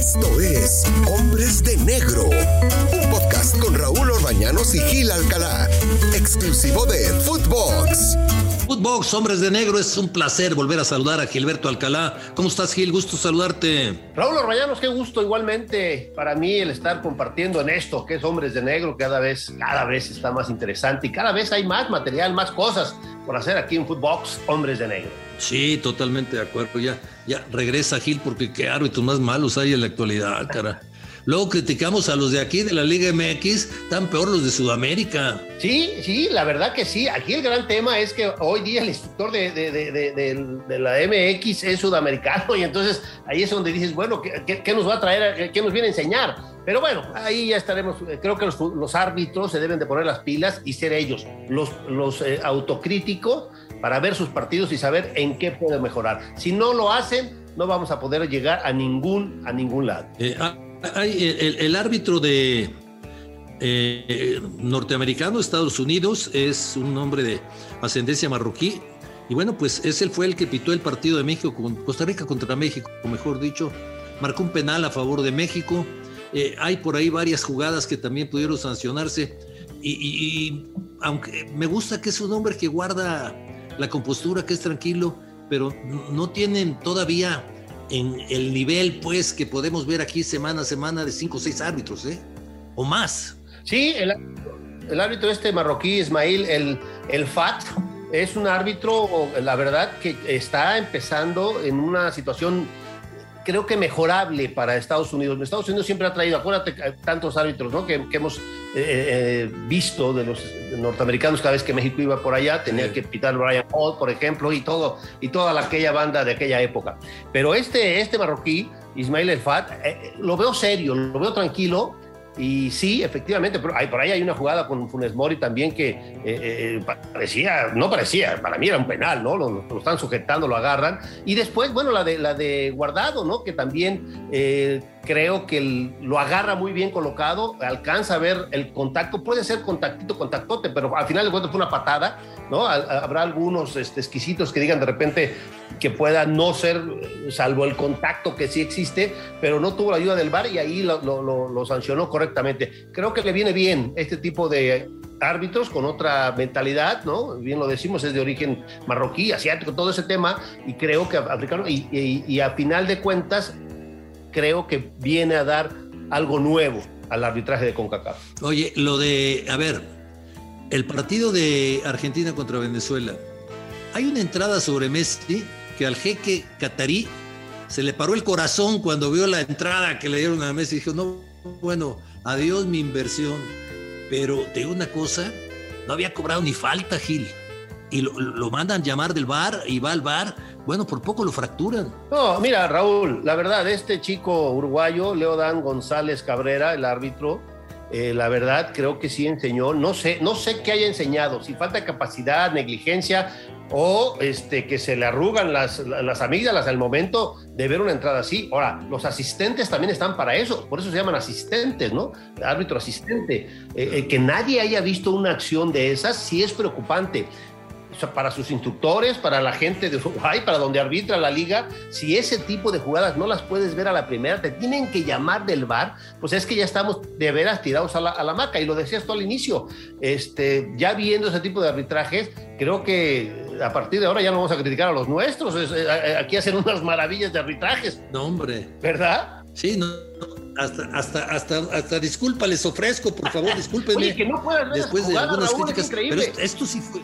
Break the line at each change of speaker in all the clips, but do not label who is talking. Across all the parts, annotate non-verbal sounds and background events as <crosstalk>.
Esto es Hombres de Negro, un podcast con Raúl Orbañanos y Gil Alcalá, exclusivo de Footbox.
Footbox, Hombres de Negro, es un placer volver a saludar a Gilberto Alcalá. ¿Cómo estás, Gil? Gusto saludarte.
Raúl Orbañanos, qué gusto igualmente para mí el estar compartiendo en esto, que es Hombres de Negro, cada vez, cada vez está más interesante y cada vez hay más material, más cosas por hacer aquí en Footbox, Hombres de Negro.
Sí, totalmente de acuerdo. Ya, ya regresa Gil porque qué árbitros más malos hay en la actualidad, cara. Luego criticamos a los de aquí de la Liga MX, tan peor los de Sudamérica.
Sí, sí, la verdad que sí. Aquí el gran tema es que hoy día el instructor de, de, la MX es sudamericano y entonces ahí es donde dices, bueno, ¿qué, nos va a traer, qué nos viene a enseñar? Pero bueno, ahí ya estaremos. Creo que los, árbitros se deben de poner las pilas y ser ellos los, los eh, autocríticos para ver sus partidos y saber en qué puede mejorar. Si no lo hacen, no vamos a poder llegar a ningún, a ningún lado.
Eh, ah, el, árbitro de eh, norteamericano Estados Unidos es un hombre de ascendencia marroquí. Y bueno, pues ese fue el que pitó el partido de México con Costa Rica contra México, mejor dicho. Marcó un penal a favor de México. Eh, hay por ahí varias jugadas que también pudieron sancionarse. Y, aunque me gusta que es un hombre que guarda la compostura, que es tranquilo, pero no tienen todavía en el nivel, pues, que podemos ver aquí semana a semana de cinco o seis árbitros, ¿eh? O más.
Sí, el, árbitro este marroquí, Ismail, el, el FAT, es un árbitro, la verdad, que está empezando en una situación creo que mejorable para Estados Unidos. Estados Unidos siempre ha traído, acuérdate, tantos árbitros ¿no? que, hemos eh, eh, visto de los norteamericanos cada vez que México iba por allá, tenía que pitar Brian Hall, por ejemplo, y todo, y toda aquella banda de aquella época. Pero este, este marroquí, Ismail El Fat, eh, lo veo serio, lo veo tranquilo, y sí, efectivamente, pero hay, por ahí hay una jugada con Funes Mori también que eh, eh, parecía, no parecía, para mí era un penal, ¿no? Lo, están sujetando, lo agarran. Y después, bueno, la de, la de Guardado, ¿no? Que también eh, creo que lo agarra muy bien colocado, alcanza a ver el contacto, puede ser contactito, contactote, pero al final de cuentas fue una patada, ¿no? Habrá algunos este, exquisitos que digan de repente que pueda no ser, salvo el contacto que sí existe, pero no tuvo la ayuda del VAR y ahí lo, sancionó correctamente. Creo que le viene bien este tipo de árbitros con otra mentalidad, ¿no? Bien lo decimos, es de origen marroquí, asiático, todo ese tema, y creo que africano, y, y a final de cuentas creo que viene a dar algo nuevo al arbitraje de CONCACAF.
Oye, lo de, a ver, el partido de Argentina contra Venezuela, hay una entrada sobre Messi que al jeque catarí se le paró el corazón cuando vio la entrada que le dieron a Messi y dijo, no, bueno, adiós mi inversión. Pero te digo una cosa, no había cobrado ni falta Gil. Y lo, mandan llamar del bar y va al bar bueno, por poco lo fracturan.
No, mira, Raúl, la verdad, este chico uruguayo, Leodan González Cabrera, el árbitro, eh, la verdad creo que sí enseñó, no sé, no sé qué haya enseñado, si falta capacidad, negligencia o este, que se le arrugan las, las amígdalas al momento de ver una entrada así. Ahora, los asistentes también están para eso, por eso se llaman asistentes, ¿no? Árbitro asistente. Eh, eh, que nadie haya visto una acción de esas sí es preocupante para sus instructores, para la gente de Uruguay, para donde arbitra la liga, si ese tipo de jugadas no las puedes ver a la primera, te tienen que llamar del bar, pues es que ya estamos de veras tirados a la, a la maca. Y lo decías tú al inicio, este, ya viendo ese tipo de arbitrajes, creo que a partir de ahora ya no vamos a criticar a los nuestros. Eh, eh, aquí hacen unas maravillas de arbitrajes.
No, hombre.
¿Verdad?
Sí, no. Hasta, hasta, hasta, hasta disculpa les ofrezco, por favor, discúlpenme.
Oye, que no Después de algunas críticas.
Pero esto sí fue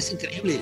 es increíble,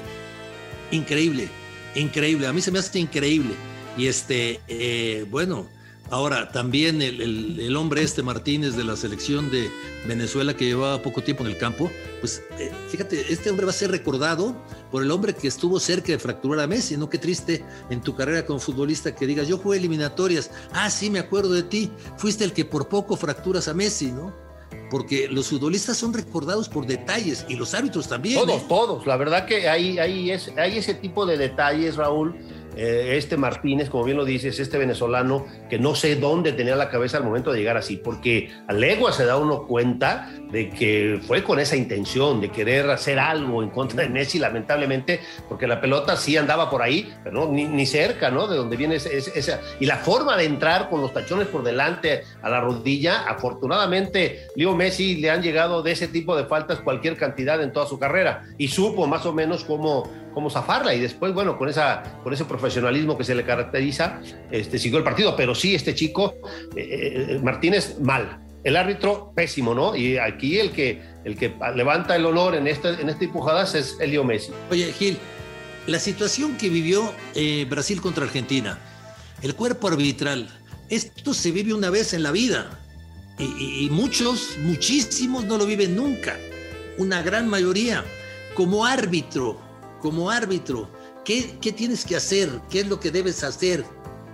increíble, increíble. A mí se me hace increíble. Y este, eh, bueno, ahora también el, hombre este Martínez de la selección de Venezuela que llevaba poco tiempo en el campo, pues eh, fíjate, este hombre va a ser recordado por el hombre que estuvo cerca de fracturar a Messi, ¿no? Qué triste en tu carrera como futbolista que digas, yo jugué eliminatorias, ah, sí, me acuerdo de ti, fuiste el que por poco fracturas a Messi, ¿no? Porque los futbolistas son recordados por detalles y los árbitros también.
Todos, ¿eh? todos. La verdad que hay, hay, es, hay ese tipo de detalles, Raúl, eh, este Martínez, como bien lo dices, este venezolano, que no sé dónde tenía la cabeza al momento de llegar así, porque a legua se da uno cuenta de que fue con esa intención de querer hacer algo en contra de Messi, lamentablemente, porque la pelota sí andaba por ahí, pero no, ni, cerca, ¿no? De donde viene esa, Y la forma de entrar con los tachones por delante a la rodilla, afortunadamente, Leo Messi le han llegado de ese tipo de faltas cualquier cantidad en toda su carrera y supo más o menos cómo cómo zafarla y después, bueno, con, esa, con ese profesionalismo que se le caracteriza, este, siguió el partido. Pero sí, este chico, eh, eh, Martínez, mal. El árbitro, pésimo, ¿no? Y aquí el que, el que levanta el honor en esta, en esta empujada es Elio Messi.
Oye, Gil, la situación que vivió eh, Brasil contra Argentina, el cuerpo arbitral, esto se vive una vez en la vida. Y, y, muchos, muchísimos no lo viven nunca. Una gran mayoría. Como árbitro, como árbitro, ¿qué, ¿qué, tienes que hacer? ¿Qué es lo que debes hacer?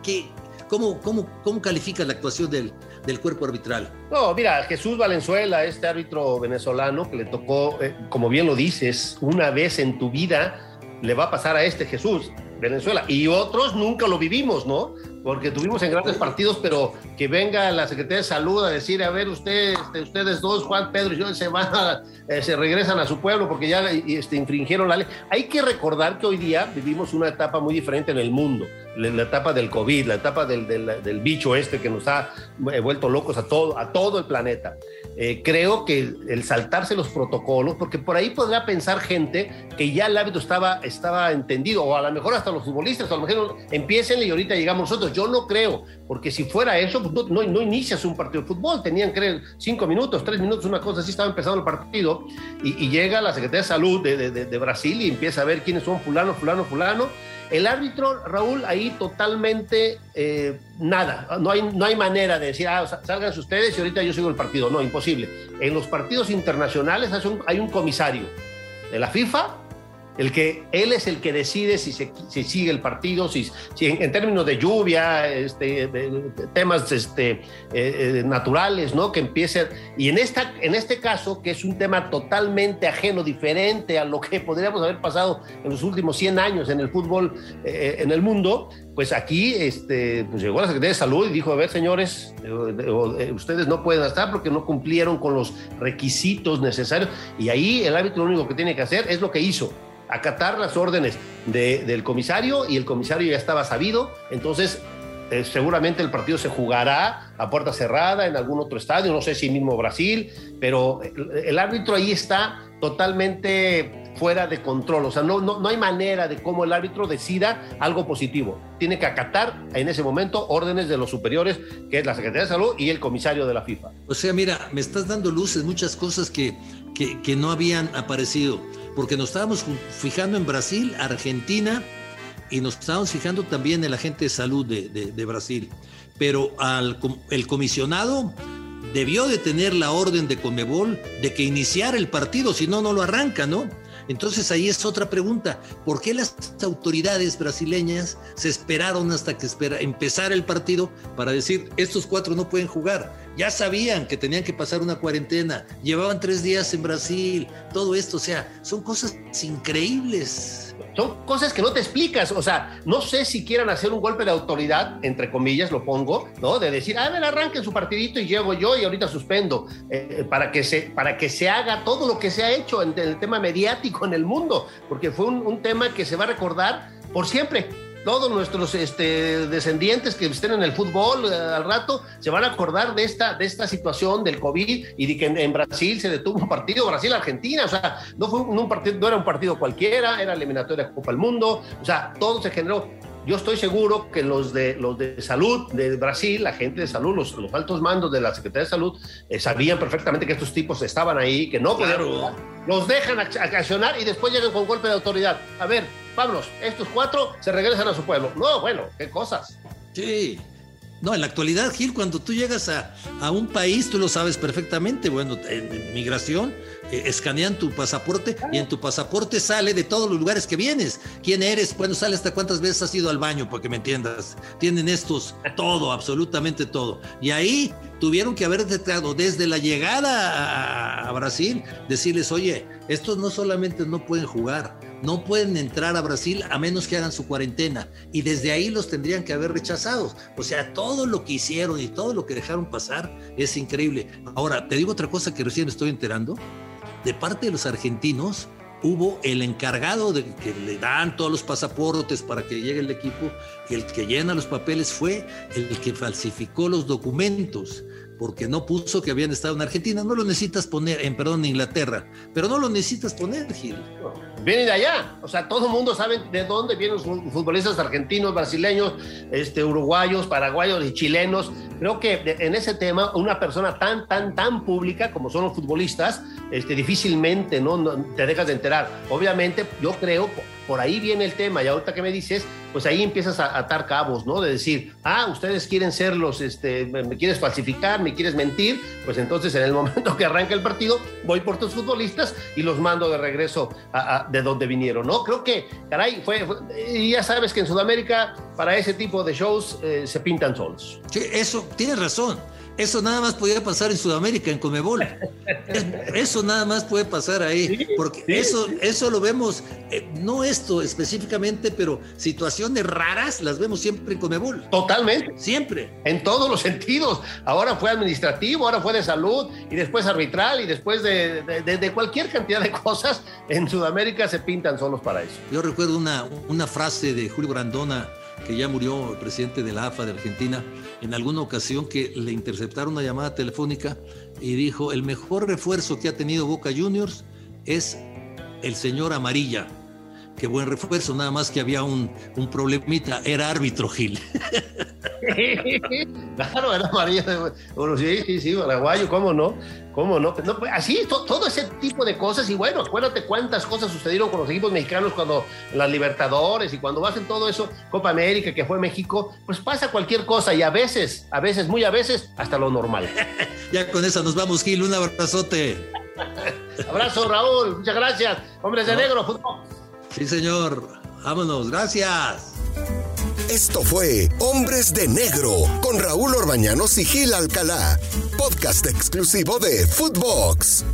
¿Qué, cómo, cómo, ¿Cómo califica la actuación del, del cuerpo arbitral?
No, mira, Jesús Valenzuela, este árbitro venezolano que le tocó, eh, como bien lo dices, una vez en tu vida le va a pasar a este Jesús, Venezuela. Y otros nunca lo vivimos, ¿no? Porque tuvimos en grandes partidos, pero que venga la Secretaría de Salud a decir, a ver, ustedes, este, ustedes dos, Juan, Pedro y yo, se van eh, se regresan a su pueblo porque ya este, infringieron la ley. Hay que recordar que hoy día vivimos una etapa muy diferente en el mundo, la, etapa del COVID, la etapa del, del, bicho este que nos ha eh, vuelto locos a todo, a todo el planeta. Eh, creo que el saltarse los protocolos, porque por ahí podría pensar gente que ya el hábito estaba, estaba entendido, o a lo mejor hasta los futbolistas, a lo mejor empiecen y ahorita llegamos nosotros. Yo no creo, porque si fuera eso, pues no, no, inicias un partido de fútbol, tenían que cinco minutos, tres minutos, una cosa así, estaba empezando el partido, y, llega la Secretaría de Salud de, de, Brasil y empieza a ver quiénes son fulano, fulano, fulano. El árbitro, Raúl, ahí totalmente eh, nada, no hay, no hay manera de decir, ah, salgan ustedes y ahorita yo sigo el partido, no, imposible. En los partidos internacionales hay un, hay un comisario de la FIFA el que él es el que decide si se sigue el partido, si, en, términos de lluvia, este, temas este, eh, eh, naturales, ¿no? Que empiece. Y en, esta, en este caso, que es un tema totalmente ajeno, diferente a lo que podríamos haber pasado en los últimos 100 años en el fútbol eh, en el mundo, pues aquí este, pues llegó la Secretaría de Salud y dijo, a ver, señores, ustedes no pueden estar porque no cumplieron con los requisitos necesarios. Y ahí el árbitro lo único que tiene que hacer es lo que hizo acatar las órdenes del comisario y el comisario ya estaba sabido, entonces eh, seguramente el partido se jugará a puerta cerrada en algún otro estadio, no sé si mismo Brasil, pero el, árbitro ahí está totalmente fuera de control, o sea, no, no, no hay manera de cómo el árbitro decida algo positivo, tiene que acatar en ese momento órdenes de los superiores, que es la Secretaría de Salud y el comisario de la FIFA.
O sea, mira, me estás dando luces, muchas cosas que, que, que no habían aparecido porque nos estábamos fijando en Brasil, Argentina y nos estábamos fijando también en la gente de salud de, Brasil. Pero el comisionado debió de tener la orden de Conmebol de que iniciara el partido, si no, no lo arranca, ¿no? Entonces ahí es otra pregunta. ¿Por qué las autoridades brasileñas se esperaron hasta que empezara el partido para decir, estos cuatro no pueden jugar? Ya sabían que tenían que pasar una cuarentena, llevaban tres días en Brasil, todo esto, o sea, son cosas increíbles.
Son cosas que no te explicas, o sea, no sé si quieran hacer un golpe de autoridad, entre comillas lo pongo, ¿no? De decir, a ver, arranquen su partidito y llego yo y ahorita suspendo, eh, para, que se, para que se haga todo lo que se ha hecho en, el tema mediático en el mundo, porque fue un tema que se va a recordar por siempre todos nuestros este, descendientes que estén en el fútbol eh, al rato se van a acordar de esta, de esta situación del COVID y de que en, Brasil se detuvo un partido, Brasil-Argentina, o sea, no, fue un, partido, no era un partido cualquiera, era eliminatoria de Copa del Mundo, o sea, todo se generó. Yo estoy seguro que los de, los de salud de Brasil, la gente de salud, los, los altos mandos de la Secretaría de Salud, eh, sabían perfectamente que estos tipos estaban ahí, que no podían. Los dejan accionar y después llegan con golpe de autoridad. A ver, Pablos, estos cuatro se regresan a su pueblo. No, bueno, qué cosas.
Sí. No, en la actualidad, Gil, cuando tú llegas a, a un país, tú lo sabes perfectamente. Bueno, en, migración, eh, escanean tu pasaporte y en tu pasaporte sale de todos los lugares que vienes. ¿Quién eres? Bueno, sale hasta cuántas veces has ido al baño, para que me entiendas. Tienen estos todo, absolutamente todo. Y ahí tuvieron que haber detectado desde la llegada a, a Brasil, decirles, oye, estos no solamente no pueden jugar, no pueden entrar a Brasil a menos que hagan su cuarentena y desde ahí los tendrían que haber rechazado. O sea, todo lo que hicieron y todo lo que dejaron pasar es increíble. Ahora, te digo otra cosa que recién estoy enterando. De parte de los argentinos, hubo el encargado de que le dan todos los pasaportes para que llegue el equipo, el que llena los papeles fue el que falsificó los documentos porque no puso que habían estado en Argentina. No lo necesitas poner, en perdón, Inglaterra, pero no lo necesitas poner, Gil.
Viene de allá, o sea, todo el mundo sabe de dónde vienen los futbolistas argentinos, brasileños, este, uruguayos, paraguayos y chilenos. Creo que en ese tema, una persona tan, tan, tan pública como son los futbolistas, este, difícilmente ¿no? te dejas de enterar. Obviamente, yo creo, por ahí viene el tema, y ahorita que me dices, pues ahí empiezas a atar cabos, ¿no? De decir, ah, ustedes quieren ser los, este, me quieres falsificar, me quieres mentir, pues entonces en el <laughs> momento que arranca el partido, voy por tus futbolistas y los mando de regreso a, de donde vinieron, ¿no? Creo que, caray, fue, y ya sabes que en Sudamérica para ese tipo de shows eh, se pintan solos.
Sí, eso, tienes razón. Eso nada más podía pasar en Sudamérica, en Comebol. Eso nada más puede pasar ahí, porque eso, eso lo vemos, eh, no esto específicamente, pero situaciones raras las vemos siempre en Comebol.
Totalmente.
Siempre.
En todos los sentidos. Ahora fue administrativo, ahora fue de salud, y después arbitral, y después de, de, cualquier cantidad de cosas. En Sudamérica se pintan solos para eso.
Yo recuerdo una, una frase de Julio Brandona que ya murió el presidente de la AFA de Argentina, en alguna ocasión que le interceptaron una llamada telefónica y dijo, el mejor refuerzo que ha tenido Boca Juniors es el señor Amarilla. Qué buen refuerzo, nada más que había un, un problemita, era árbitro Gil. <laughs>
claro, era Amarilla. Bueno, sí, sí, sí, paraguayo, ¿cómo no? ¿Cómo no? Pues, pues, así, todo ese tipo de cosas. Y bueno, acuérdate cuántas cosas sucedieron con los equipos mexicanos cuando las Libertadores y cuando hacen todo eso, Copa América, que fue México, pues pasa cualquier cosa y a veces, a veces, muy a veces, hasta lo normal. <laughs>
ya con eso nos vamos, Gil. Un abrazote. <laughs>
Abrazo, Raúl. Muchas gracias. Hombres de negro, fútbol.
Sí, señor. Vámonos. Gracias.
Esto fue Hombres de Negro con Raúl Orbañanos y Gil Alcalá, podcast exclusivo de Footbox.